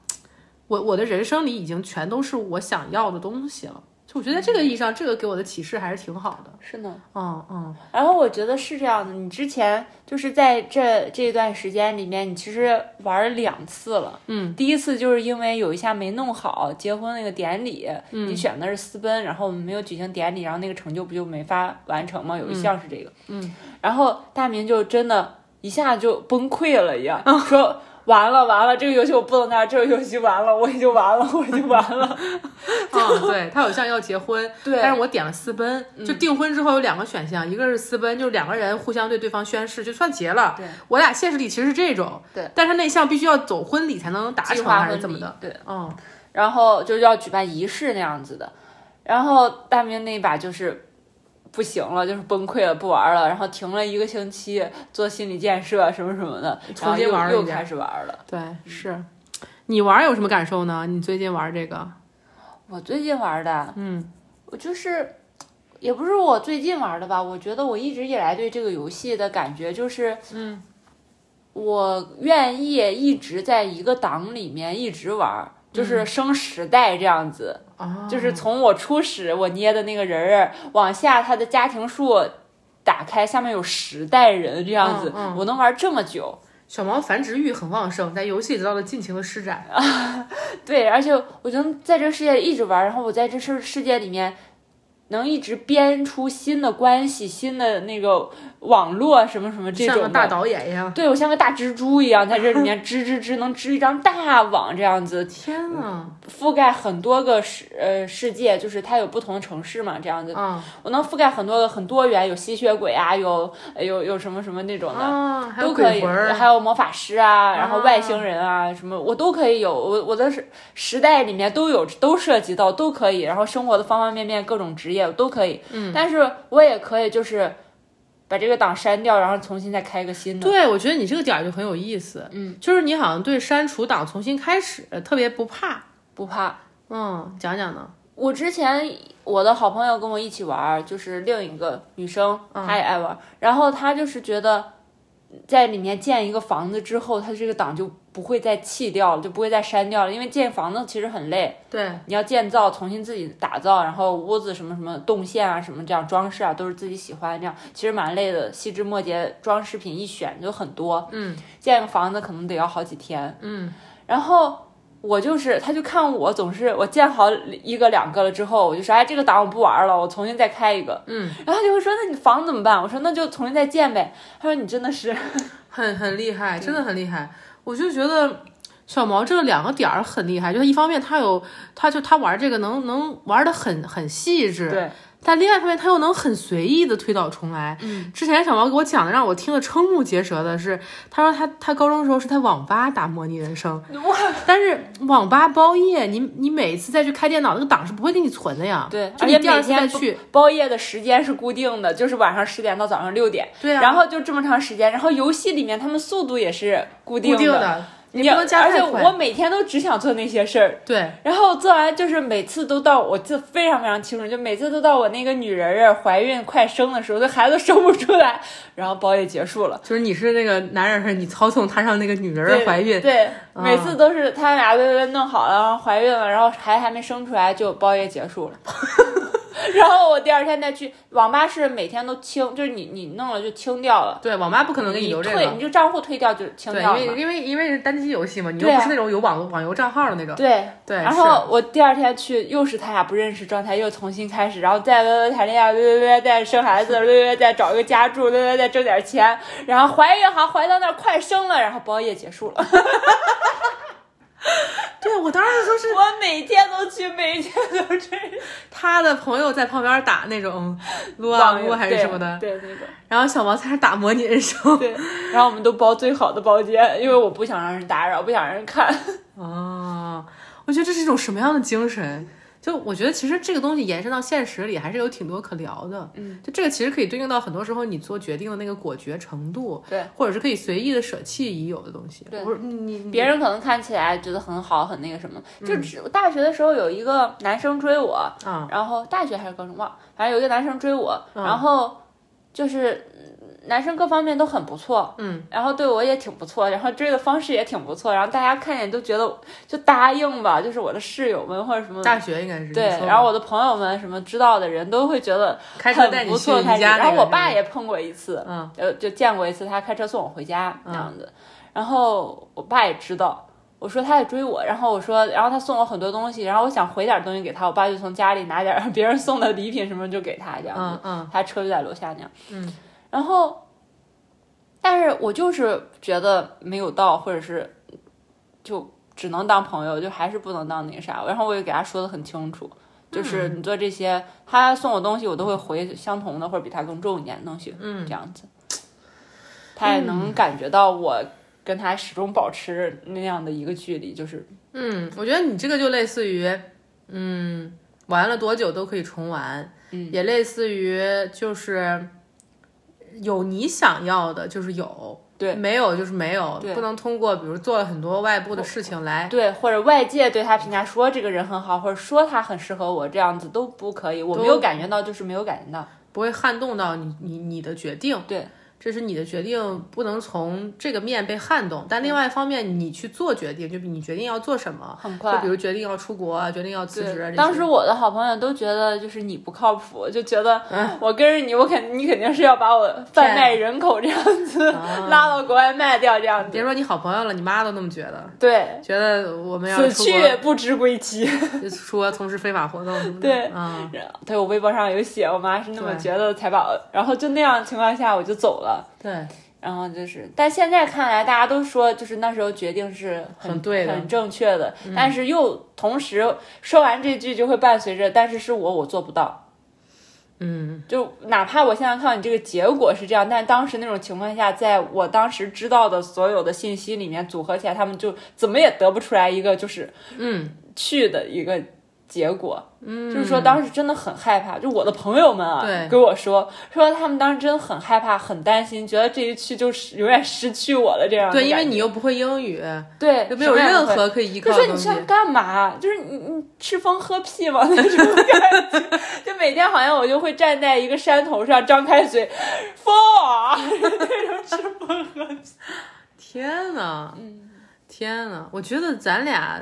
我我的人生里已经全都是我想要的东西了。就我觉得这个意义上，这个给我的启示还是挺好的。
是呢。
嗯嗯，
然后我觉得是这样的，你之前就是在这这段时间里面，你其实玩了两次了。
嗯，
第一次就是因为有一下没弄好，结婚那个典礼，你选的是私奔，然后我们没有举行典礼，然后那个成就不就没法完成吗？有一项是这个。
嗯，
然后大明就真的一下就崩溃了一样，说。完了完了，这个游戏我不能拿，这个游戏完了，我已经完了，我已经完了。
嗯，对他有像要结婚，
对
但是我点了私奔，就订婚之后有两个选项，一个是私奔，就是两个人互相对对方宣誓，就算结了。
对，
我俩现实里其实是这种，
对，
但是那项必须要走婚礼才能达成，还是怎么的？
对，
嗯，
然后就要举办仪式那样子的。然后大明那把就是不行了，就是崩溃了，不玩了，然后停了一个星期做心理建设什么什么的，然
重新玩
又开始玩了。
对，是。你玩有什么感受呢？你最近玩这个？
我最近玩的，
嗯，
我就是。也不是我最近玩的吧，我觉得我一直以来对这个游戏的感觉就是，
嗯，
我愿意一直在一个档里面一直玩，就是生十代这样子，
哦，
就是从我初始我捏的那个人儿往下，他的家庭树打开，下面有十代人这样子，
嗯嗯
我能玩这么久。
小毛繁殖欲很旺盛，在游戏里得到了尽情的施展。
对，而且我就能在这个世界里一直玩，然后我在这世世界里面能一直编出新的关系、新的那个网络什么什么这种的。
像个大导演一样。
对，我像个大蜘蛛一样，在这里面织织织，能织一张大网这样子，
天呐，
覆盖很多个世呃世界，就是它有不同的城市嘛，这样子。
嗯。
我能覆盖很多个很多元，有吸血鬼啊，有呃有有什么什么那种的，
啊，
都可以，还有魔法师啊，然后外星人啊，什么我都可以有，我我的时时代里面都有，都涉及到，都可以，然后生活的方方面面各种职业都可以，嗯，但是我也可以就是。把这个档删掉，然后重新再开一个新的。
对，我觉得你这个点儿就很有意思，嗯，就是你好像对删除档重新开始特别不怕，
不怕。
嗯，讲讲呢？
我之前我的好朋友跟我一起玩儿，就是另一个女生，她也爱玩儿，然后她就是觉得在里面建一个房子之后，它这个档就不会再弃掉了，就不会再删掉了，因为建房子其实很累，
对，
你要建造，重新自己打造，然后屋子什么什么动线啊，什么这样装饰啊，都是自己喜欢，这样其实蛮累的，细枝末节装饰品一选就很多，
嗯，
建个房子可能得要好几天，
嗯，
然后。我就是，他就看我总是我建好一个两个了之后，我就说，哎，这个档我不玩了，我重新再开一个。
嗯，
然后他就会说，那你房怎么办？我说那就重新再建呗。他说你真的是
很很厉害，真的很厉害。我就觉得小毛这两个点儿很厉害，就是一方面他有，他就他玩这个能能玩的很很细致。
对。
但另外一方面，他又能很随意的推倒重来。
嗯，
之前小毛给我讲的，让我听了瞠目结舌的是，他说他他高中的时候是在网吧打模拟人生，但是网吧包夜，你你每一次再去开电脑，那个档是不会给你存的呀。
对，
而且第二次再去
包夜的时间是固定的，就是晚上十点到早上六点。
对啊。
然后就这么长时间，然后游戏里面他们速度也是固定
的。
你
不能加
而且我每天都只想做那些事儿，
对。
然后做完就是每次都到，我记得非常非常清楚，就每次都到我那个女人儿怀孕快生的时候，这孩子生不出来，然后包也结束了。
就是你是那个男人，是你操纵他让那个女人儿怀孕，
对，每次都是他俩微微弄好了，然后怀孕了，然后孩子还没生出来就包也结束了。然后我第二天再去网吧，是每天都清，就是你你弄了就清掉了。
对，网吧不可能给
你
留这个，
退你就账户退掉就清掉
了。对，因为因为因为是单机游戏嘛，你又不是那种有网网游账号的那种。
对
对。
然后我第二天去，又是他俩不认识状态，又重新开始，然后再微微谈恋爱，微微微再生孩子，微微再找一个家住，微微再挣点钱，然后怀孕好怀到那儿快生了，然后包夜结束了。
对，我当时说是
我每天都去，每天都去。
他的朋友在旁边打那种撸啊撸还是什么的，
对那种。
然后小毛在那打模拟人生，
对。然后我们都包最好的包间，因为我不想让人打扰，不想让人看。
哦，我觉得这是一种什么样的精神？就我觉得，其实这个东西延伸到现实里，还是有挺多可聊的。
嗯，
就这个其实可以对应到很多时候你做决定的那个果决程度，
对，
或者是可以随意的舍弃已有的东西。
对，
不是你
别人可能看起来觉得很好，很那个什么。就只大学的时候有一个男生追我，
嗯，
然后大学还是高中忘，反正有一个男生追我，然后就是。男生各方面都很不错，
嗯，
然后对我也挺不错，然后追的方式也挺不错，然后大家看见都觉得就答应吧，就是我的室友们或者什么，
大学应该是
对，然后我的朋友们什么知道的人都会觉得很不错，然后我爸也碰过一次，
嗯，
呃，就见过一次，他开车送我回家那样子，然后我爸也知道，我说他也追我，然后我说，然后他送我很多东西，然后我想回点东西给他，我爸就从家里拿点别人送的礼品什么就给他这样
子，嗯，
他车就在楼下那样，
嗯。
然后，但是我就是觉得没有到，或者是就只能当朋友，就还是不能当那个啥。然后我也给他说的很清楚，就是你做这些，他送我东西，我都会回相同的或者比他更重一点的东西，
嗯，
这样子，他也能感觉到我跟他始终保持那样的一个距离，就是，
嗯，我觉得你这个就类似于，嗯，玩了多久都可以重玩，
嗯，
也类似于就是。有你想要的，就是有；
对，
没有就是没有。不能通过比如做了很多外部的事情来
对，或者外界对他评价说这个人很好，或者说他很适合我，这样子都不可以。我没有感觉到，就是没有感觉到，
不会撼动到你你你的决定。
对。
这是你的决定，不能从这个面被撼动。但另外一方面，你去做决定，就你决定要做什么，
很快。
就比如决定要出国，决定要辞职。
当时我的好朋友都觉得就是你不靠谱，就觉得我跟着你，我肯你肯定是要把我贩卖人口这样子 拉到国外卖掉这样子。
别说你好朋友了，你妈都那么觉得。
对，
觉得我们要
此去不知归期，
说从事非法活动什么
的。对，
嗯，
对我微博上有写，我妈是那么觉得才把，然后就那样情况下我就走了。
对。
然后就是，但现在看来，大家都说就是那时候决定是很
对
的、很正确的。但是又同时说完这句，就会伴随着，但是是我，我做不到。
嗯，
就哪怕我现在看到你这个结果是这样，但当时那种情况下，在我当时知道的所有的信息里面组合起来，他们就怎么也得不出来一个就是
嗯
去的一个结果，嗯，就是说当时真的很害怕，就我的朋友们啊，
对
跟我说说他们当时真的很害怕，很担心，觉得这一去就是永远失去我了这样的
对，因为你又不会英语，
对
又没有任何可以依靠
就
的东西。
说你是要干嘛？就是你你吃风喝屁吗？那种感觉，就每天好像我就会站在一个山头上，张开嘴，风啊，那种吃风喝屁。
天呐，天呐，我觉得咱俩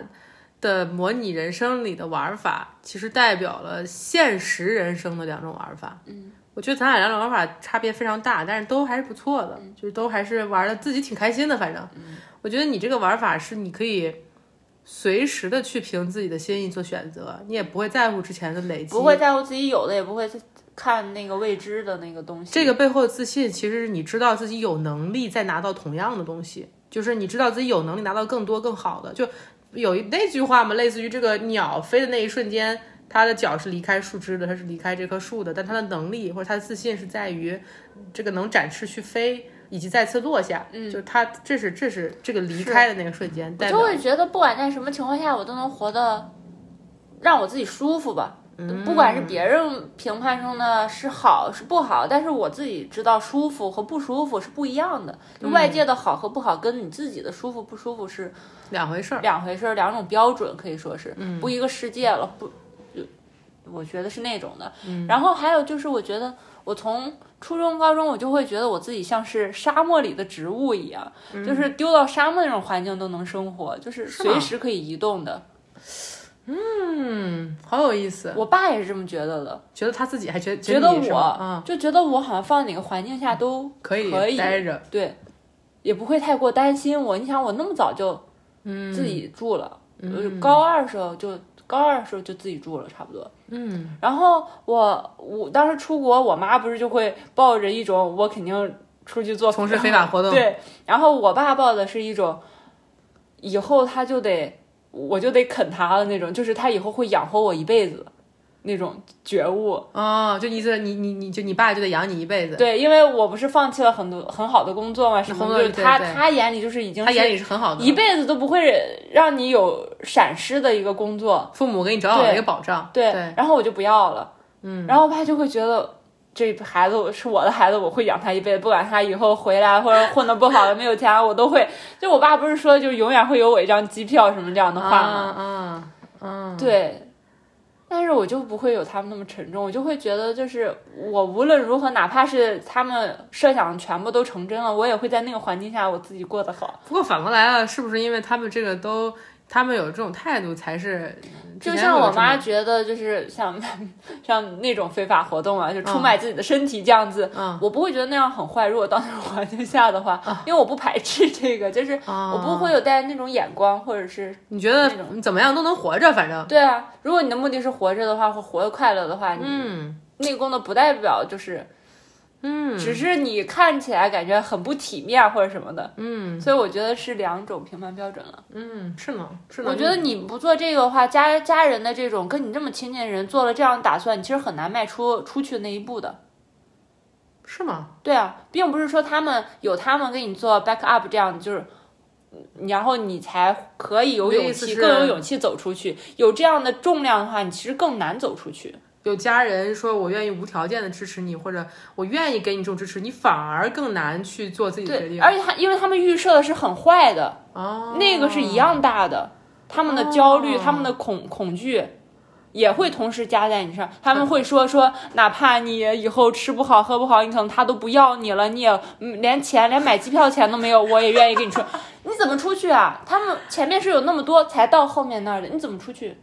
的模拟人生里的玩法，其实代表了现实人生的两种玩法。嗯，我觉得咱俩两种玩法差别非常大，但是都还是不错的，就是都还是玩的自己挺开心的。反正，我觉得你这个玩法是你可以。随时的去凭自己的心意做选择，你也不会在乎之前的累积，
不会在乎自己有的，也不会看那个未知的那个东西。
这个背后的自信，其实是你知道自己有能力再拿到同样的东西，就是你知道自己有能力拿到更多更好的。就有一那句话嘛，类似于这个鸟飞的那一瞬间，它的脚是离开树枝的，它是离开这棵树的，但它的能力或者它的自信是在于这个能展翅去飞。以及再次落下，嗯，就是它，这是这是这个离开的那个瞬间，
我就会觉得不管在什么情况下，我都能活得让我自己舒服吧。不管是别人评判中的是好是不好，但是我自己知道舒服和不舒服是不一样的。就外界的好和不好，跟你自己的舒服不舒服是
两回事儿，
两回事儿，两种标准可以说是不一个世界了。不，我觉得是那种的。然后还有就是，我觉得。我从初中、高中，我就会觉得我自己像是沙漠里的植物一样，就是丢到沙漠那种环境都能生活，就是随时可以移动的。
嗯，好有意思。
我爸也是这么觉得的，
觉得他自己还觉
觉
得
我，就觉得我好像放哪个环境下都
可
以可以
待着，
对，也不会太过担心我。你想，我那么早就自己住了，高二时候就。高二的时候就自己住了，差不多。
嗯，
然后我我当时出国，我妈不是就会抱着一种我肯定出去做
从事非法活动，
对。然后我爸抱的是一种，以后他就得我就得啃他的那种，就是他以后会养活我一辈子。那种觉悟
哦，就意思你你你就你爸就得养你一辈子。
对，因为我不是放弃了很多很好的工作嘛，什么就是他他眼里就是已经
他眼里是很好的，
一辈子都不会让你有闪失的一个工作，
父母给你找好了一个保障。
对，然后我就不要了，嗯，然后我爸就会觉得这孩子是我的孩子，我会养他一辈子，不管他以后回来或者混的不好了没有钱，我都会。就我爸不是说就永远会有我一张机票什么这样的话
吗？嗯嗯，
对。但是我就不会有他们那么沉重，我就会觉得，就是我无论如何，哪怕是他们设想全部都成真了，我也会在那个环境下我自己过得好。
不过反过来了，是不是因为他们这个都，他们有这种态度才是？
就像我妈觉得，就是像 像那种非法活动啊，就出卖自己的身体这样子，我不会觉得那样很坏。如果到那种环境下的话，因为我不排斥这个，就是我不会有带那种眼光，或者是
你觉得你怎么样都能活着，反正
对啊。如果你的目的是活着的话，或活得快乐的话，嗯，内功的不代表就是。
嗯，
只是你看起来感觉很不体面或者什么的，
嗯，
所以我觉得是两种评判标准了。
嗯，是呢，是呢。
我觉得你不做这个的话，家家人的这种跟你这么亲近的人做了这样的打算，你其实很难迈出出去那一步的。
是吗？
对啊，并不是说他们有他们给你做 back up 这样，就是，然后你才可以有勇气，更有勇气走出去。有这样的重量的话，你其实更难走出去。
有家人说我愿意无条件的支持你，或者我愿意给你这种支持，你反而更难去做自己的决定。
而且他因为他们预设的是很坏的，
哦，
那个是一样大的，他们的焦虑、他们的恐恐惧也会同时加在你上。他们会说说，哪怕你以后吃不好喝不好，你可能他都不要你了，你也连钱连买机票钱都没有，我也愿意给你出，你怎么出去啊？他们前面是有那么多才到后面那儿的，你怎么出去？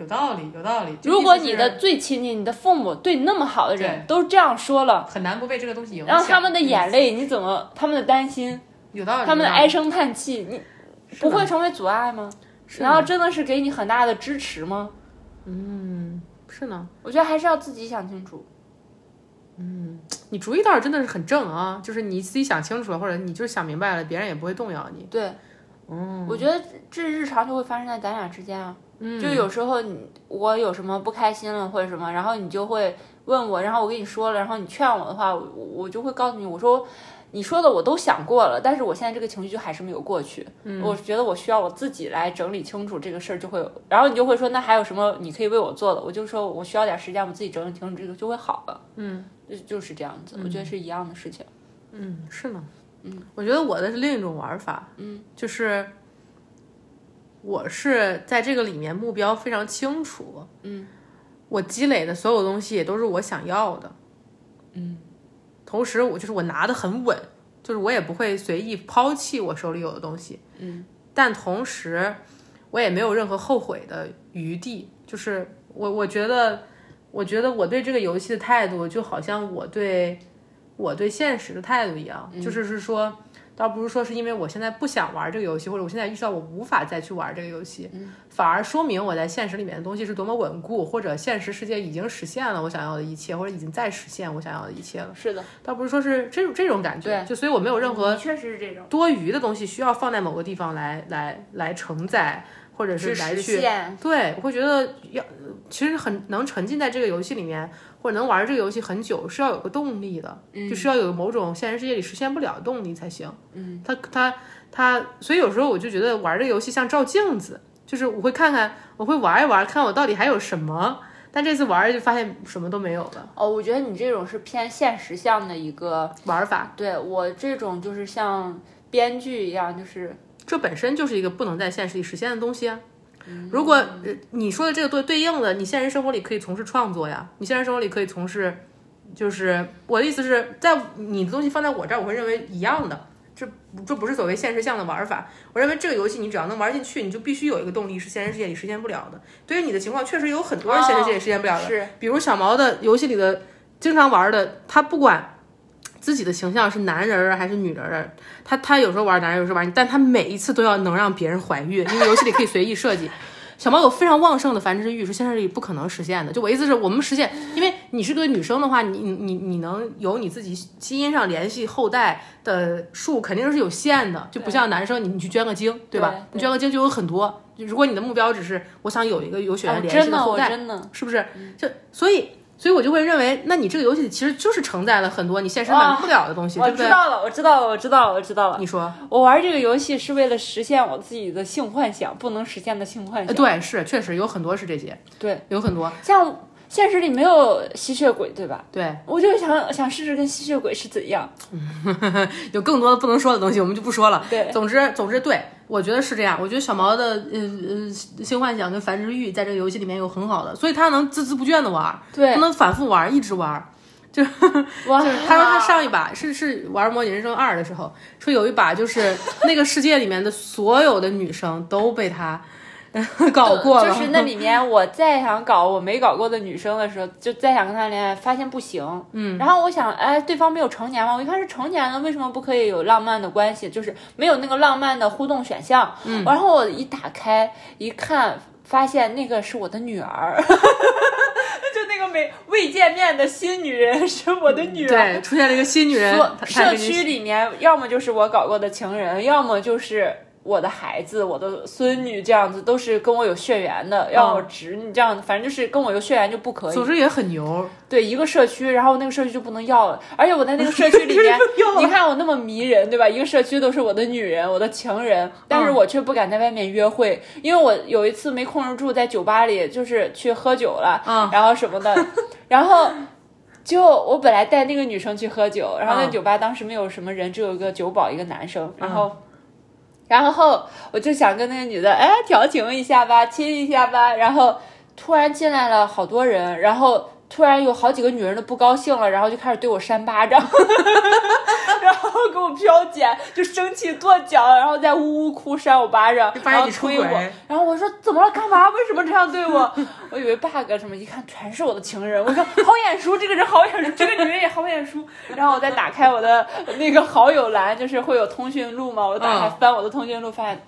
有道理，有道理。
如果你的最亲近、你的父母对你那么好的人都这样说了，
很难不被这个东西影响。
然后他们的眼泪，你怎么？他们的担心，
有道理。
他们的唉声叹气，你不会成为阻碍吗？然后真的是给你很大的支持吗？
嗯，是呢。
我觉得还是要自己想清楚。
嗯，你主意倒是真的是很正啊，就是你自己想清楚了，或者你就是想明白了，别人也不会动摇你。
对，
嗯，
我觉得这日常就会发生在咱俩之间啊。就有时候你我有什么不开心了或者什么，然后你就会问我，然后我跟你说了，然后你劝我的话，我我就会告诉你，我说你说的我都想过了，但是我现在这个情绪就还是没有过去。嗯，我觉得我需要我自己来整理清楚这个事儿，就会有。然后你就会说，那还有什么你可以为我做的？我就说我需要点时间，我自己整理清楚这个就会好了。
嗯，
就就是这样子，我觉得是一样的事情。
嗯，是呢。嗯，我觉得我的是另一种玩法。
嗯，
就是我是在这个里面目标非常清楚。
嗯，
我积累的所有东西也都是我想要的。
嗯，
同时我就是我拿的很稳，就是我也不会随意抛弃我手里有的东西。
嗯，
但同时我也没有任何后悔的余地。就是我我觉得，我觉得我对这个游戏的态度，就好像我对我对现实的态度一样，就是是说。倒不是说是因为我现在不想玩这个游戏，或者我现在意识到我无法再去玩这个游戏，反而说明我在现实里面的东西是多么稳固，或者现实世界已经实现了我想要的一切，或者已经在实现我想要的一切了。
是的，
倒不是说是这种这种感觉，就所以我没有任何
确实是这种
多余的东西需要放在某个地方来来来承载，或者是来去对，我会觉得要其实很能沉浸在这个游戏里面。或者能玩这个游戏很久是要有个动力的，就是要有某种现实世界里实现不了的动力才行。
嗯，
他他他，所以有时候我就觉得玩这个游戏像照镜子，就是我会看看，我会玩一玩，看我到底还有什么。但这次玩就发现什么都没有了。
哦，我觉得你这种是偏现实向的一个
玩法。
对我这种就是像编剧一样，就是
这本身就是一个不能在现实里实现的东西啊。如果你说的这个对对应的，你现实生活里可以从事创作呀，你现实生活里可以从事，就是我的意思是在你的东西放在我这儿，我会认为一样的，这这不是所谓现实向的玩法。我认为这个游戏你只要能玩进去，你就必须有一个动力是现实世界里实现不了的。对于你的情况，确实有很多人现实世界里实现不了的，
是
比如小毛的游戏里的经常玩的，他不管。自己的形象是男人儿还是女人儿？他他有时候玩男人，有时候玩，但他每一次都要能让别人怀孕，因为游戏里可以随意设计。小猫有非常旺盛的繁殖欲，是现实里不可能实现的。就我意思是我们实现，因为你是个女生的话，你你你能有你自己基因上联系后代的数肯定是有限的，就不像男生，你你去捐个精，对吧？你捐个精就有很多。如果你的目标只是我想有一个有血缘联系的后代，是不是？就所以。所以我就会认为，那你这个游戏其实就是承载了很多你现实满足不了的东西，对不
对？我知道了，我知道了，我知道了，我知道了。
你说，
我玩这个游戏是为了实现我自己的性幻想，不能实现的性幻想。
对，是确实有很多是这些，
对，
有很多
像。现实里没有吸血鬼，对吧？
对，
我就想想试试跟吸血鬼是怎样。
有更多的不能说的东西，我们就不说了。
对，
总之，总之，对我觉得是这样。我觉得小毛的呃呃性幻想跟繁殖欲在这个游戏里面有很好的，所以他能孜孜不倦的玩，
对，
他能反复玩，一直玩。就 就是他说他上一把是是玩《模拟人生二》的时候，说有一把就是那个世界里面的所有的女生都被他。搞过
了，就是那里面我再想搞我没搞过的女生的时候，就再想跟他恋爱，发现不行。
嗯，
然后我想，哎，对方没有成年吗？我一看是成年了，为什么不可以有浪漫的关系？就是没有那个浪漫的互动选项。
嗯，
然后我一打开一看，发现那个是我的女儿，就那个没未见面的新女人是我的女儿。
对，出现了一个新女人。
社区里面要么就是我搞过的情人，要么就是。我的孩子，我的孙女，这样子都是跟我有血缘的，要我侄女这样子，反正就是跟我有血缘就不可以。
组织也很牛，
对一个社区，然后那个社区就不能要了，而且我在那个社区里面，你看我那么迷人，对吧？一个社区都是我的女人，我的情人，但是我却不敢在外面约会，因为我有一次没控制住，在酒吧里就是去喝酒了，嗯。然后什么的，然后就我本来带那个女生去喝酒，然后那酒吧当时没有什么人，只有一个酒保一个男生，然后。然后我就想跟那个女的，哎，调情一下吧，亲一下吧。然后突然进来了好多人，然后。突然有好几个女人都不高兴了，然后就开始对我扇巴掌，然后给我飘剪，就生气跺脚，然后再呜呜哭扇我巴掌，然后推我，然后我说怎么了？干嘛？为什么这样对我？我以为 bug 什么，一看全是我的情人，我说好眼熟，这个人好眼熟，这个女人也好眼熟。然后我再打开我的那个好友栏，就是会有通讯录嘛，我打开翻我的通讯录，发现。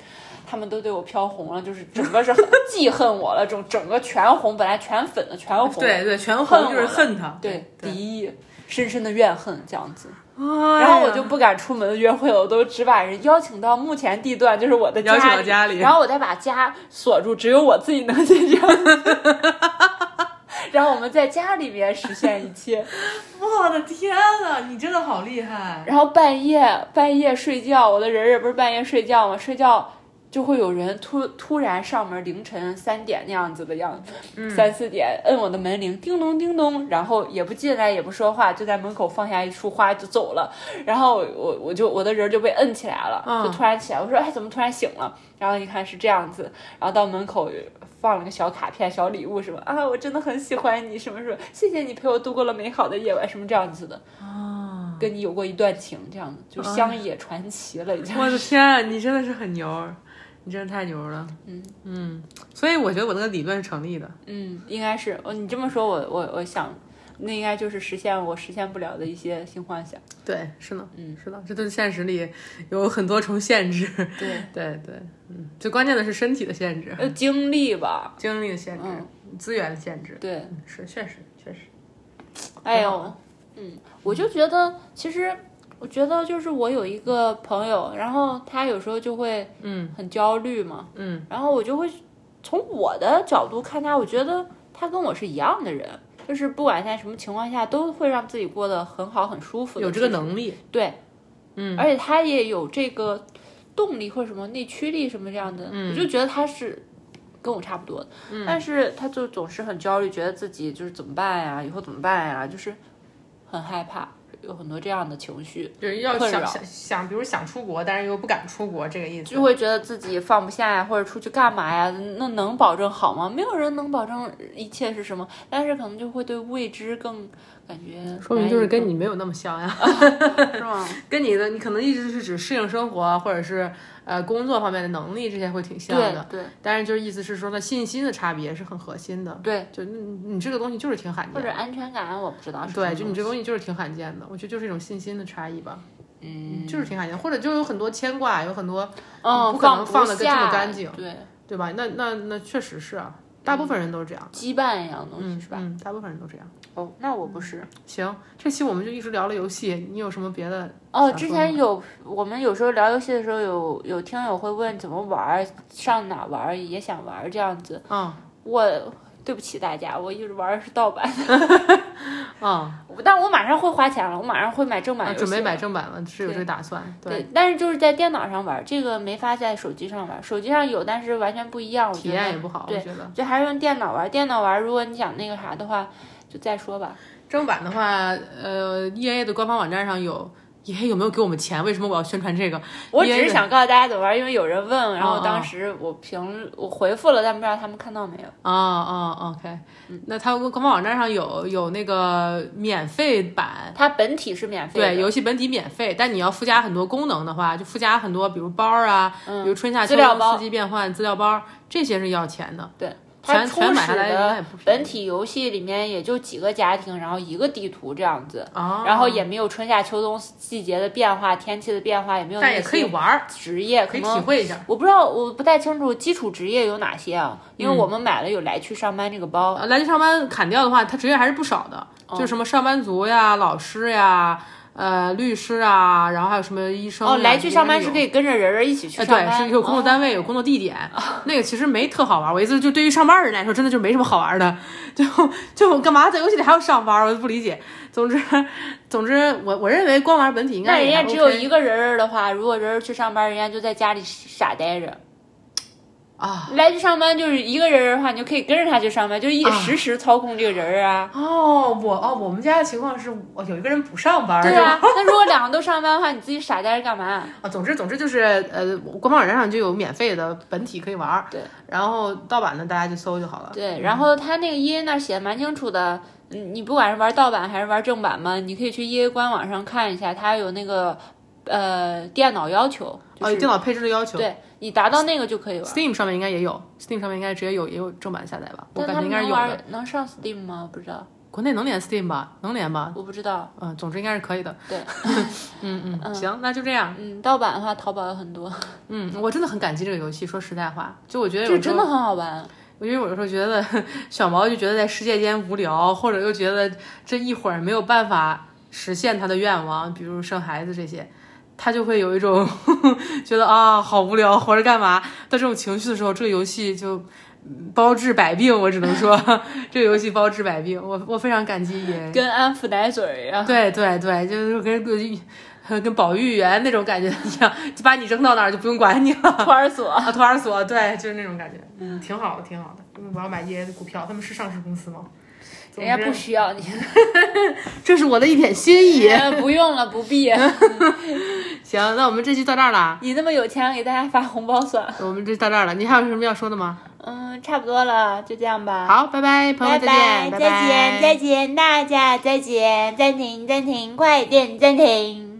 他们都对我飘红了，就是整个是记恨我了，整整个全红，本来全粉的全红，
对对，全红就是恨他，
对敌意，深深的怨恨这样子。然后我就不敢出门约会了，我都只把人邀请到目前地段，就是我的
家里，
然后我再把家锁住，只有我自己能进去。然后我们在家里面实现一切。
我的天呐，你真的好厉害！
然后半夜半夜睡觉，我的人也不是半夜睡觉吗？睡觉就会有人突突然上门，凌晨三点那样子的样子，三四点摁我的门铃，叮咚叮咚，然后也不进来也不说话，就在门口放下一束花就走了。然后我我就我的人就被摁起来了，
嗯
就突然起来，我说哎怎么突然醒了？然后一看是这样子，然后到门口放了个小卡片、小礼物什么啊，我真的很喜欢你什么什么，谢谢你陪我度过了美好的夜晚什么这样子的。
啊！
跟你有过一段情，这样子就乡野传奇了，已经。
我的天，你真的是很牛儿，你真的太牛了。
嗯
嗯，所以我觉得我那个理论是成立的。
嗯，应该是哦。你这么说，我我我想，那应该就是实现我实现不了的一些新幻想。
对，是呢，
嗯，
是的，这对现实里有很多重限制。
对，
对对，嗯，最关键的是身体的限制、
呃，精力吧。
精力的限制、
嗯
资源的限制。
对，
嗯是，确实确实。
哎呦，嗯，我就觉得，其实我觉得就是我有一个朋友，然后他有时候就会
嗯。
很焦虑嘛，
嗯。
然后我就会从我的角度看他，我觉得他跟我是一样的人，就是不管在什么情况下，都会让自己过得很好、很舒服的。
有这个能力。
对，
嗯，
而且他也有这个动力或者什么内驱力什么这样的，
嗯
我就觉得他是跟我差不多的，但是他就总是很焦虑，觉得自己就是怎么办呀，以后怎么办呀，就是很害怕，有很多这样的情绪，
就是要想想想，比如想出国，但是又不敢出国，这个意思。
就会觉得自己放不下呀，或者出去干嘛呀，那能保证好吗？没有人能保证一切是什么，但是可能就会对未知更感觉，
说明就是跟你没有那么像呀，
是吗？
跟你的你可能一直是指适应生活或者是呃工作方面的能力这些会挺像的，
对对
但是就是意思是说，呢信心的差别是很核心的。
对，
就你你这个东西就是挺罕见的，
或者安全感，我不知道是
对，就你这个东西就是挺罕见的，我觉得就是一种信心的差异吧，
嗯
就是挺罕见，或者就有很多牵挂，有很多
嗯，
不可能
放
的跟这么干净
对，
对吧？那那那确实是啊，大部分人都是这样，
羁绊一样东西
嗯
是吧？
嗯，大部分人都这样。
哦，那我不是。
行，这期我们就一直聊了游戏，你有什么别的？
哦，之前有我们有时候聊游戏的时候有，有听友会问怎么玩儿，上哪玩儿，也想玩儿这样子。
嗯
我对不起大家，我一直玩儿的是盗版，
嗯，
但我马上会花钱了，我马上会买正版
准备买正版了，是有这个打算。对，
对，但是就是在电脑上玩儿，这个没法在手机上玩儿，手机上有，但是完全不一样，我
体
觉得
验也不好，我觉得。
就还是用电脑玩儿。电脑玩儿，如果你想那个啥的话，就再说吧。
正版的话，呃，E A 的官方网站上有，E A 有没有给我们钱？为什么我要宣传这个？
我只是想告诉大家怎么玩，因为有人问，然后
哦哦
当时我评我回复了，但不知道他们看到没有。
啊啊，OK，那它官方网站上有有那个免费版。
它本体是免费的，
对，游戏本体免费，但你要附加很多功能的话，就附加很多，比如包啊，比如春夏秋冬四季变换资料包，这些是要钱的。
对，它
全
初始的本体游戏里面也就几个家庭，然后一个地图这样子，
啊，
然后也没有春夏秋冬季节的变化、天气的变化，也没有那
但也可以玩儿，
职业，
可以体会一下。
我不知道，我不太清楚基础职业有哪些啊，因
嗯。
为我们买了有来去上班这个包，
呃来去上班砍掉的话，它职业还是不少的，
哦。
就什么上班族呀、老师呀、呃律师啊，然后还有什么医生呀。
哦，来去上班是可
以。
跟着人儿一起去
呃，
上班，
对，是有工作单位，有工作地点，那个其实没特好玩。我意思就对于上班人来说，真的就没什么好玩的，就就干嘛在游戏里还要上班，我就不理解。总之，总之，我我认为光玩本体应
那人
该也还
家只有一个人儿的话，如果人儿去上班，人家就在家里傻呆着。
啊。
来去上班就是一个人的话，你就可以跟着他去上班，就一
啊
实时操控这个人儿啊。
哦，我哦，我们家的情况是我有一个人不上班，
对啊，那如果两个都上班的话，你自己傻呆着干嘛？
啊，总之总之就是呃，官方网站上就有免费的本体可以玩儿，
对，
然后盗版的大家就搜就好了。
对，然后他那个 E A 那儿写的蛮清楚的，嗯，你不管是玩盗版还是玩正版嘛，你可以去 E A 官网上看一下，他有那个呃电脑要求，就
哦，有、电脑配置的要求。
对你达到那个就可以玩。
Steam 上面应该也有，Steam 上面应该直接有也有正版下载吧？我感觉应该是有的。
能上 Steam 吗？不知道，
国内能连 Steam 吧？能连吧？
我不知道。
嗯，总之应该是可以的。
对，
嗯嗯，行，那就这样。
嗯，盗版的话，淘宝有很多，
嗯，我真的很感激这个游戏。说实在话，就我觉得
这真的很好玩。
因为我有时候觉得小毛就觉得在世界间无聊，或者又觉得这一会儿没有办法实现他的愿望，比如生孩子这些，他就会有一种 觉得啊好无聊，活着干嘛的这种情绪的时候，这个游戏就包治百病，我只能说 这个游戏包治百病，我我非常感激也。
跟安抚奶嘴一样。
对对对，就是跟跟跟保育员那种感觉一样，就把你扔到那儿就不用管你了。
托儿所，
啊，托儿所，对，就是那种感觉，嗯，挺好的，挺好的。嗯，我要买 EA 的股票，他们是上市公司吗？
人家不需要你，
这是我的一点心意。
不用了，不必。
行，那我们这期到这儿了。
你那么有钱，给大家发红包算了。
我们这到这儿了，你还有什么要说的吗？
嗯，差不多了，就这样吧。
好，拜拜，朋友
拜
再见，
拜，再见，再见，大家再见，暂停，暂停，快点暂停。